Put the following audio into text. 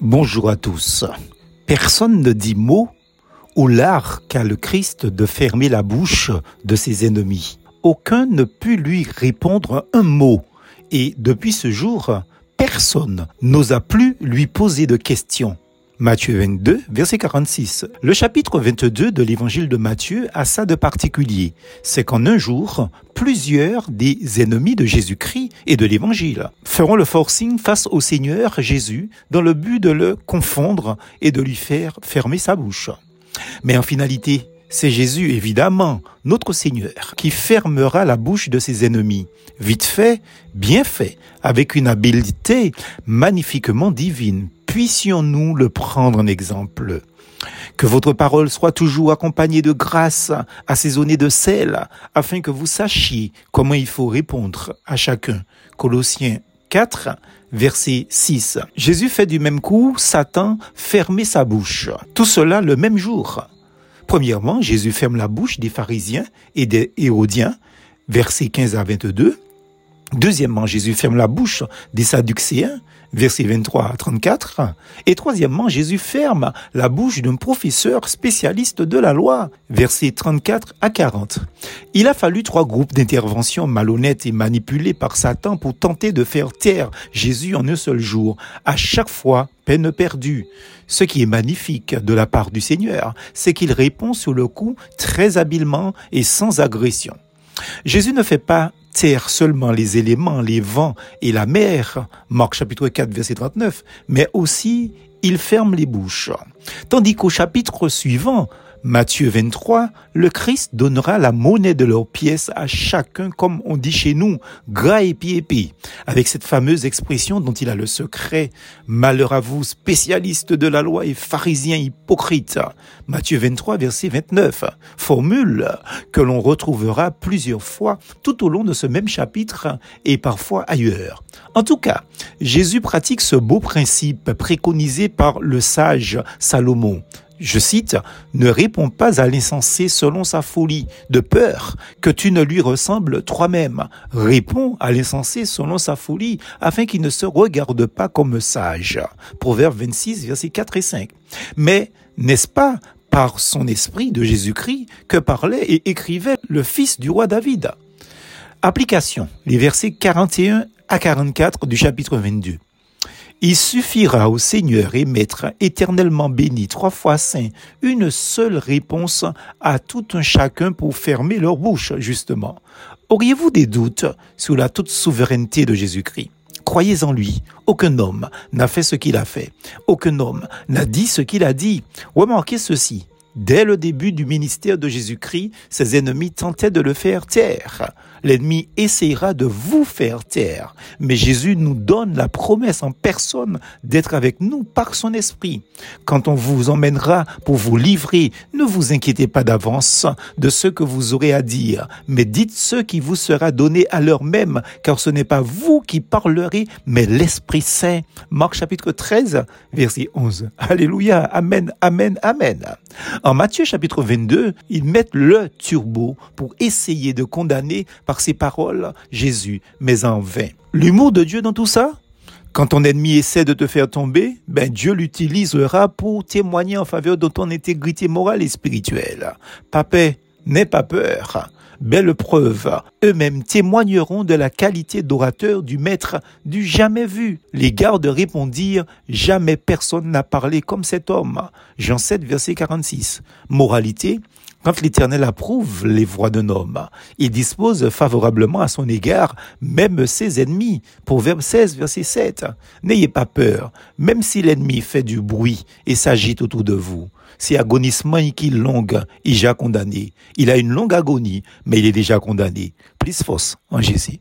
Bonjour à tous. Personne ne dit mot ou l'art qu'a le Christ de fermer la bouche de ses ennemis. Aucun ne put lui répondre un mot et depuis ce jour, personne n'osa plus lui poser de questions. Matthieu 22, verset 46. Le chapitre 22 de l'évangile de Matthieu a ça de particulier. C'est qu'en un jour, plusieurs des ennemis de Jésus-Christ et de l'évangile feront le forcing face au Seigneur Jésus dans le but de le confondre et de lui faire fermer sa bouche. Mais en finalité, c'est Jésus, évidemment, notre Seigneur, qui fermera la bouche de ses ennemis. Vite fait, bien fait, avec une habileté magnifiquement divine, puissions-nous le prendre en exemple? Que votre parole soit toujours accompagnée de grâce, assaisonnée de sel, afin que vous sachiez comment il faut répondre à chacun. Colossiens 4, verset 6. Jésus fait du même coup Satan fermer sa bouche. Tout cela le même jour. Premièrement, Jésus ferme la bouche des pharisiens et des hérodiens, versets 15 à 22. Deuxièmement, Jésus ferme la bouche des Sadducéens, versets 23 à 34. Et troisièmement, Jésus ferme la bouche d'un professeur spécialiste de la loi, versets 34 à 40. Il a fallu trois groupes d'interventions malhonnêtes et manipulées par Satan pour tenter de faire taire Jésus en un seul jour. À chaque fois, peine perdue. Ce qui est magnifique de la part du Seigneur, c'est qu'il répond sur le coup très habilement et sans agression. Jésus ne fait pas taire seulement les éléments, les vents et la mer, Marc chapitre 4 verset 39, mais aussi il ferme les bouches. Tandis qu'au chapitre suivant, Matthieu 23, le Christ donnera la monnaie de leurs pièces à chacun, comme on dit chez nous, gras et pied avec cette fameuse expression dont il a le secret. Malheur à vous, spécialistes de la loi et pharisiens hypocrites. Matthieu 23, verset 29. Formule que l'on retrouvera plusieurs fois tout au long de ce même chapitre et parfois ailleurs. En tout cas, Jésus pratique ce beau principe préconisé par le sage Salomon je cite, ne réponds pas à l'insensé selon sa folie, de peur que tu ne lui ressembles toi-même. Réponds à l'insensé selon sa folie, afin qu'il ne se regarde pas comme sage. Proverbe 26, versets 4 et 5. Mais n'est-ce pas par son esprit de Jésus-Christ que parlait et écrivait le fils du roi David? Application, les versets 41 à 44 du chapitre 22. Il suffira au Seigneur et Maître éternellement béni, trois fois saint, une seule réponse à tout un chacun pour fermer leur bouche, justement. Auriez-vous des doutes sur la toute souveraineté de Jésus-Christ? Croyez en lui. Aucun homme n'a fait ce qu'il a fait. Aucun homme n'a dit ce qu'il a dit. Remarquez ceci. Dès le début du ministère de Jésus-Christ, ses ennemis tentaient de le faire taire. L'ennemi essayera de vous faire taire. Mais Jésus nous donne la promesse en personne d'être avec nous par son esprit. Quand on vous emmènera pour vous livrer, ne vous inquiétez pas d'avance de ce que vous aurez à dire, mais dites ce qui vous sera donné à l'heure même, car ce n'est pas vous qui parlerez, mais l'Esprit Saint. Marc chapitre 13, verset 11. Alléluia. Amen, amen, amen. En Matthieu chapitre 22, ils mettent le turbo pour essayer de condamner par ses paroles Jésus, mais en vain. L'humour de Dieu dans tout ça? Quand ton ennemi essaie de te faire tomber, ben Dieu l'utilisera pour témoigner en faveur de ton intégrité morale et spirituelle. Papé, n'aie pas peur. Belle preuve, eux-mêmes témoigneront de la qualité d'orateur du maître du jamais vu. Les gardes répondirent, jamais personne n'a parlé comme cet homme. Jean 7, verset 46. Moralité, quand l'Éternel approuve les voies d'un homme, il dispose favorablement à son égard même ses ennemis. Proverbe 16, verset 7. N'ayez pas peur, même si l'ennemi fait du bruit et s'agite autour de vous. Si agonissement qui longue, il a condamné. Il a une longue agonie, mais il est déjà condamné. Plus force en Jésus.